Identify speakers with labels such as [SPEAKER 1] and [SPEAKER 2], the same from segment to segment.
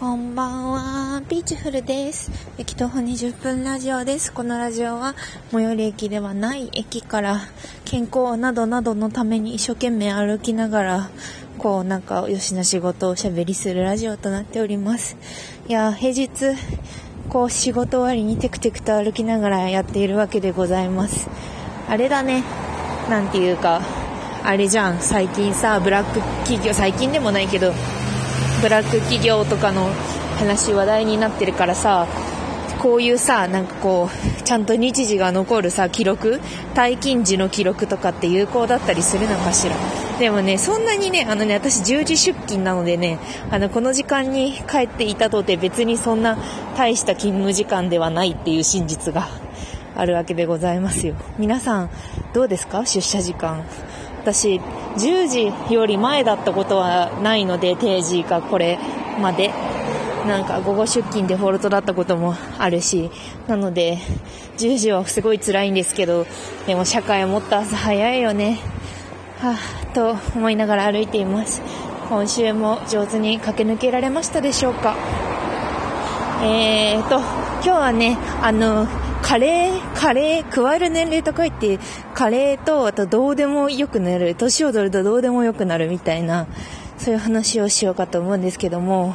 [SPEAKER 1] こんばんは。ピーチフルです。駅徒歩20分ラジオです。このラジオは、最寄り駅ではない駅から健康などなどのために一生懸命歩きながら、こうなんかよしな仕事をしゃべりするラジオとなっております。いや、平日、こう仕事終わりにテクテクと歩きながらやっているわけでございます。あれだね。なんていうか、あれじゃん。最近さ、ブラック企業、最近でもないけど、ブラック企業とかの話話題になってるからさこういうさなんかこうちゃんと日時が残るさ記録退勤時の記録とかって有効だったりするのかしら。でもねそんなにねあのね私10時出勤なのでねあのこの時間に帰っていたとて別にそんな大した勤務時間ではないっていう真実があるわけでございますよ。皆さんどうですか？出社時間。私10時より前だったことはないので定時がこれまで。なんか午後出勤デフォルトだったこともあるしなので10時はすごい辛いんですけどでも社会を持った朝早いよね。はあと思いながら歩いています。今週も上手に駆け抜けられましたでしょうか？えーと今日はねあのカレー、カレー、加える年齢と書いて、カレーと、あとどうでもよくなる、年を取るとどうでもよくなるみたいな、そういう話をしようかと思うんですけども、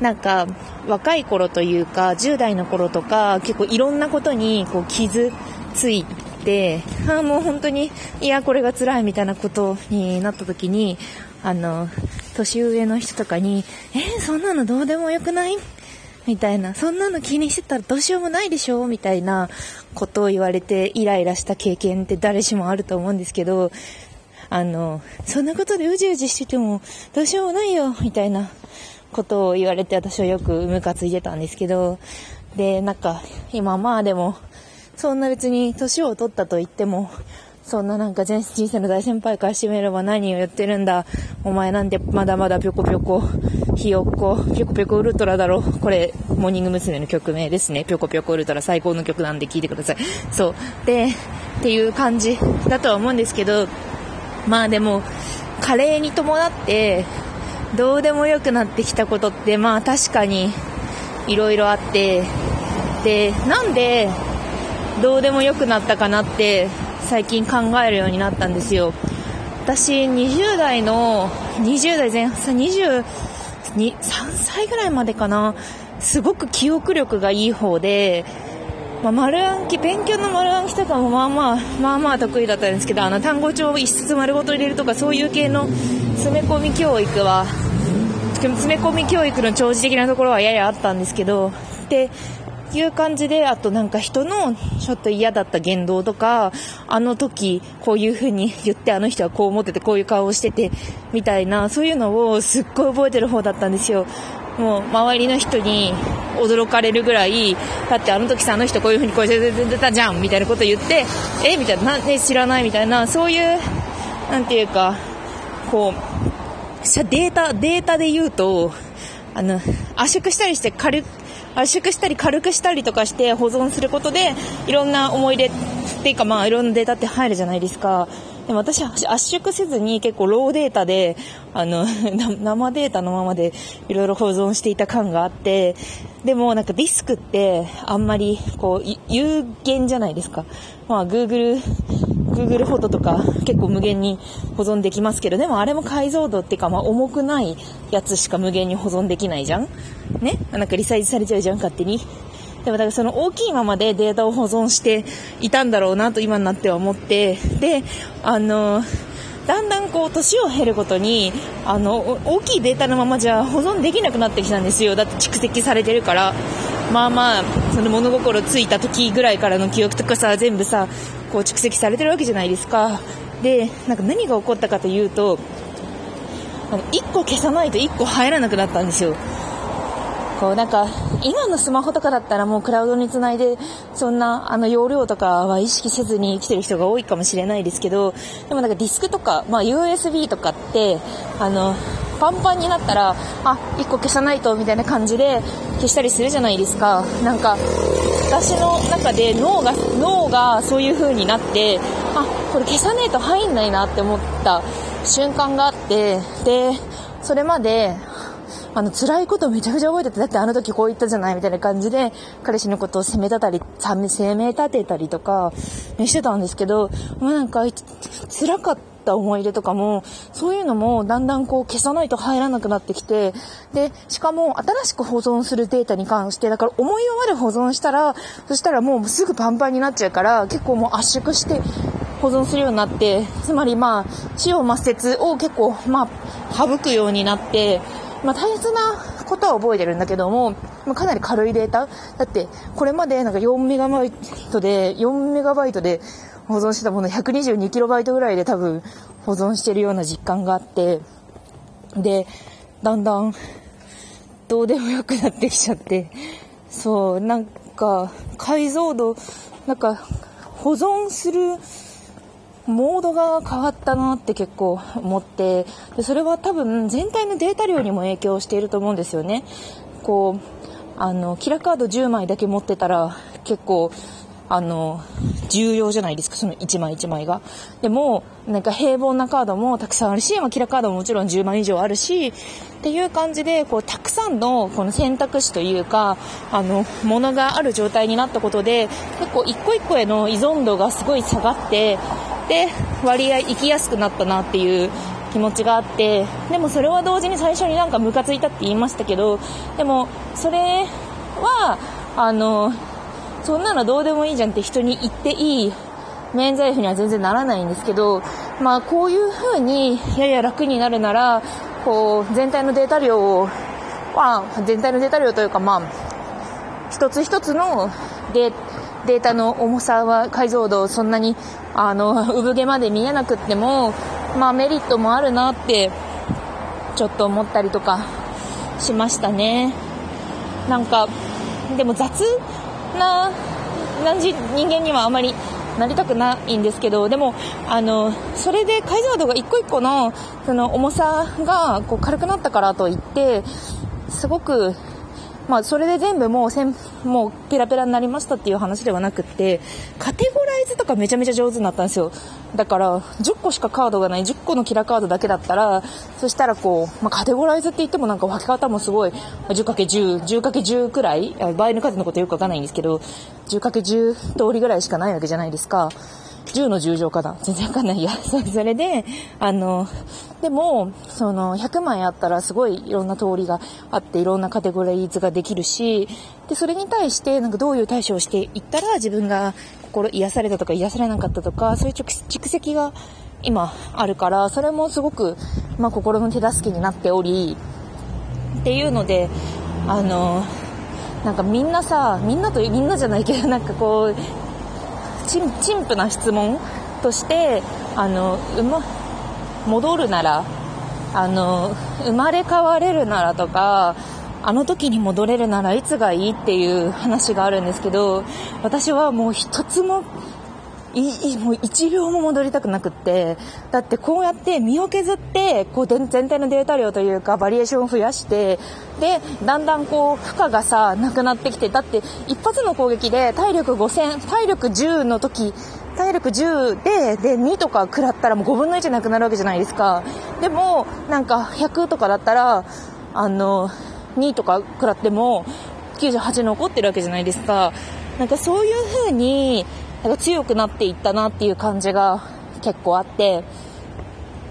[SPEAKER 1] なんか、若い頃というか、10代の頃とか、結構いろんなことにこう傷ついて、ああ、もう本当に、いや、これが辛いみたいなことになった時に、あの、年上の人とかに、えー、そんなのどうでもよくない？みたいな、そんなの気にしてたらどうしようもないでしょ？みたいなことを言われてイライラした経験って誰しもあると思うんですけど、あの、そんなことでうじうじしててもどうしようもないよみたいなことを言われて私はよくムカついてたんですけど、で、なんか今まあでも、そんな別に年を取ったと言っても、そんななんか人生の大先輩からしてみれば何を言ってるんだ。お前なんてまだまだぴょこぴょこ、ひよっこ、ぴょこぴょこウルトラだろ。これ、モーニング娘。の曲名ですね。ぴょこぴょこウルトラ最高の曲なんで聴いてください。そう。で、っていう感じだとは思うんですけど、まあでも、加齢に伴って、どうでもよくなってきたことって、まあ確かに、いろいろあって、で、なんで、どうでもよくなったかなって最近考えるようになったんですよ。私20代の20代前半23歳ぐらいまでかな。すごく記憶力がいい方で、まあ、丸暗記勉強の丸暗記とかもまあまあまあまあ得意だったんですけどあの単語帳を一冊丸ごと入れるとかそういう系の詰め込み教育は詰め込み教育の長寿的なところはややあったんですけどでいう感じで、あとなんか人のちょっと嫌だった言動とか、あの時こういう風に 言ってあの人はこう思っててこういう顔をしてて、みたいな、そういうのをすっごい覚えてる方だったんですよ。もう周りの人に驚かれるぐらい、だってあの時さ、あの人こういう風にこうしてたじゃんみたいなこと言って、えみたいな、なんで知らないみたいな、そういう、なんていうか、こう、データ、データで言うと、あの、圧縮したりして軽圧縮したり軽くしたりとかして保存することでいろんな思い出っていうかまあいろんなデータって入るじゃないですか。でも私は圧縮せずに結構ローデータで、あの、生データのままでいろいろ保存していた感があって、でもなんかディスクってあんまりこう有限じゃないですか。まあ Google Google フォトとか結構無限に保存できますけど、でもあれも解像度っていうか、まあ重くないやつしか無限に保存できないじゃん。ね？なんかリサイズされちゃうじゃん、勝手に。でもだからその大きいままでデータを保存していたんだろうなと今になっては思って、で、あの、だんだんこう年を経るごとにあの大きいデータのままじゃ保存できなくなってきたんですよ。だって蓄積されてるから。まあまあその物心ついた時ぐらいからの記憶とかさ全部さこう蓄積されてるわけじゃないですか。で、なんか何が起こったかというと、あの、1個消さないと1個入らなくなったんですよ。こうなんか、今のスマホとかだったらもうクラウドにつないで、そんなあの容量とかは意識せずに生きてる人が多いかもしれないですけど、でもなんかディスクとか、まあ USB とかって、あの、パンパンになったら、あ、1個消さないとみたいな感じで消したりするじゃないですか。なんか、私の中で脳が、脳がそういう風になって、あ、これ消さねえと入んないなって思った瞬間があって、で、それまで、あの、辛いことめちゃくちゃ覚えてて、だってあの時こう言ったじゃないみたいな感じで、彼氏のことを責めたたり、責め立てたりとか、してたんですけど、まあなんか、辛かった思い出とかも、そういうのもだんだんこう消さないと入らなくなってきて、で、しかも新しく保存するデータに関して、だから思い出まで保存したら、そしたらもうすぐパンパンになっちゃうから、結構もう圧縮して保存するようになって、つまりまあ、死を抹殺を結構、まあ、省くようになって、まあ、大切なことは覚えてるんだけども、まあ、かなり軽いデータ？だって、これまでなんか4メガバイトで、4メガバイトで保存してたもの122キロバイトぐらいで多分保存してるような実感があって、で、だんだんどうでもよくなってきちゃって、そう、なんか解像度、なんか保存するモードが変わったなって結構思ってでそれは多分全体のデータ量にも影響していると思うんですよね。こうあのキラカード10枚だけ持ってたら結構あの重要じゃないですかその1枚1枚が。でもなんか平凡なカードもたくさんあるし、まあ、キラカードももちろん10枚以上あるしっていう感じでこうたくさんのこの選択肢というかあのものがある状態になったことで結構一個一個への依存度がすごい下がってで割合生きやすくなったなっていう気持ちがあってでもそれは同時に最初になんかムカついたって言いましたけどでもそれはあのそんなのどうでもいいじゃんって人に言っていい免罪符には全然ならないんですけどまあこういう風にやや楽になるならこう全体のデータ量をまあ全体のデータ量というかまあ一つ一つのデータの重さは解像度そんなにあの、産毛まで見えなくっても、まあメリットもあるなって、ちょっと思ったりとかしましたね。なんか、でも雑な感じ、人間にはあまりなりたくないんですけど、でも、あの、それで解像度が一個一個の、その重さがこう軽くなったからといって、すごくまあ、それで全部もうせん、もうペラペラになりましたっていう話ではなくって、カテゴライズとかめちゃめちゃ上手になったんですよ。だから、10個しかカードがない、10個のキラカードだけだったら、そしたらこう、まあ、カテゴライズって言ってもなんか分け方もすごい、10×10、10×10 くらい、倍の数のことよくわかんないんですけど、10×10 通りぐらいしかないわけじゃないですか。10の10乗かな全然わかんないや。それで、あの、でも、その、100枚あったらすごいいろんな通りがあって、いろんなカテゴリーズができるし、で、それに対して、なんかどういう対処をしていったら自分が心癒されたとか癒されなかったとか、そういう蓄積が今あるから、それもすごく、まあ、心の手助けになっており、っていうので、あの、なんかみんなさ、みんなとみんなじゃないけど、なんかこう、陳腐な質問としてあの、ま、戻るならあの生まれ変われるならとかあの時に戻れるならいつがいいっていう話があるんですけど私はもう一つもいもう1秒も戻りたくなくって。だってこうやって身を削ってこう全体のデータ量というかバリエーションを増やしてでだんだんこう負荷がさなくなってきてだって一発の攻撃で体力5000体力10の時体力10でで2とか食らったらもう5分の1なくなるわけじゃないですか。でもなんか100とかだったらあの2とか食らっても98残ってるわけじゃないですか。なんかそういう風になんか強くなっていったなっていう感じが結構あって、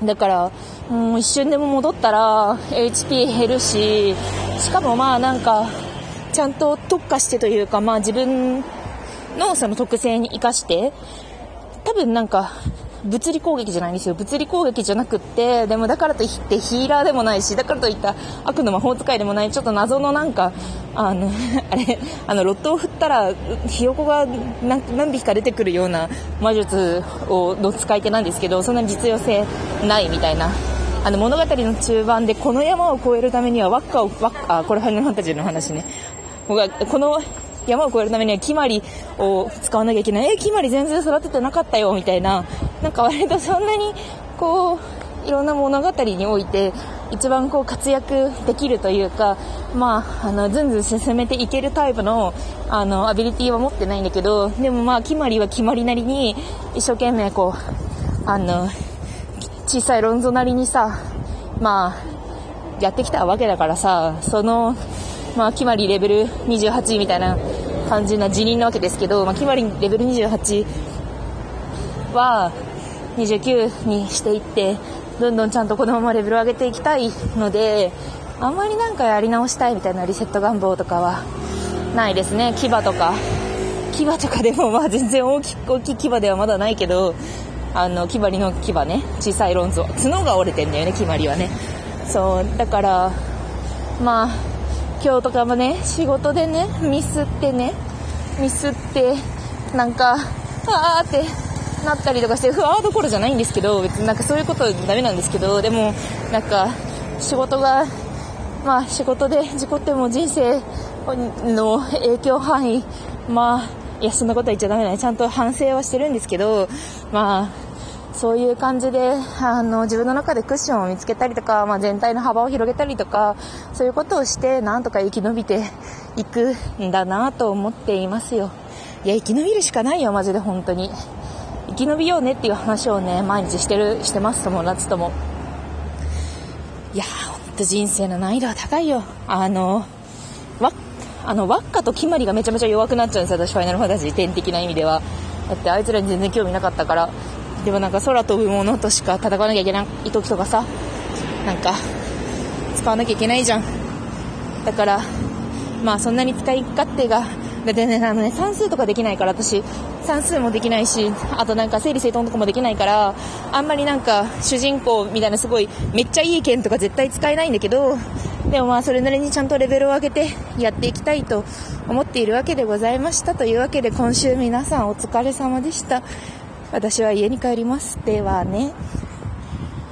[SPEAKER 1] だから、もう一瞬でも戻ったら HP 減るし、しかもまあなんか、ちゃんと特化してというか、まあ自分のその特性に活かして、多分なんか、物理攻撃じゃないんですよ。物理攻撃じゃなくって、でもだからといってヒーラーでもないし、だからといった悪の魔法使いでもない、ちょっと謎のなんか、あの、あれ、あの、ロットを振ったら、ひよこが何何匹か出てくるような魔術を、の使い手なんですけど、そんな実用性ないみたいな。あの、物語の中盤でこの山を越えるためには輪っかを、輪っか、あ、これファイナルファンタジーの話ね僕は。この山を越えるためには決まりを使わなきゃいけない。え、決まり全然育ててなかったよ、みたいな。なんか割とそんなに、こう、いろんな物語において、一番こう活躍できるというか、まあ、あの、ずんずん進めていけるタイプの、あの、アビリティは持ってないんだけど、でもまあ、決まりは決まりなりに、一生懸命こう、あの、小さいロンゾなりにさ、まあ、やってきたわけだからさ、その、まあ、決まりレベル28みたいな感じな辞任なわけですけど、まあ、決まりレベル28は29にしていって、どんどんちゃんとこのままレベルを上げていきたいので、あんまりなんかやり直したいみたいなリセット願望とかはないですね。牙とか。牙とかでもまあ全然大き大きい牙ではまだないけど、あの、決まりの牙ね、小さいロンズは角が折れてんだよね、決まりはね。そう、だから、まあ、今日とかもね、仕事でね、ミスってね、ミスって、なんか、あーってなったりとかして、ふわーどころじゃないんですけど、別になんかそういうことダメなんですけど、でも、なんか、仕事が、まあ仕事で事故っても人生の影響範囲、まあ、いや、そんなことは言っちゃダメだね。ちゃんと反省はしてるんですけど、まあ、そういう感じで、あの、自分の中でクッションを見つけたりとか、まあ、全体の幅を広げたりとか、そういうことをして、なんとか生き延びていくんだなと思っていますよ。いや、生き延びるしかないよ、マジで、本当に。生き延びようねっていう話をね、毎日してる、してます、友達とも。いやー、ほんと人生の難易度は高いよ。あのわ、あの、ワッカとキマリがめちゃめちゃ弱くなっちゃうんですよ、私、ファイナルファンタジー点的な意味では。だってあいつらに全然興味なかったから。でもなんか空飛ぶものとしか戦わなきゃいけない時とかさ、なんか、使わなきゃいけないじゃん。だから、まあそんなに使い勝手が、だってね、あのね、算数とかできないから私、算数もできないし、あとなんか整理整頓とかもできないから、あんまりなんか主人公みたいなすごいめっちゃいい剣とか絶対使えないんだけど、でもまあそれなりにちゃんとレベルを上げてやっていきたいと思っているわけでございましたというわけで今週皆さんお疲れ様でした。私は家に帰ります。ではね。